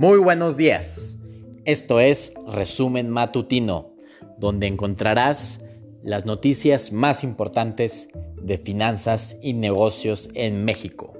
Muy buenos días. Esto es Resumen Matutino, donde encontrarás las noticias más importantes de finanzas y negocios en México.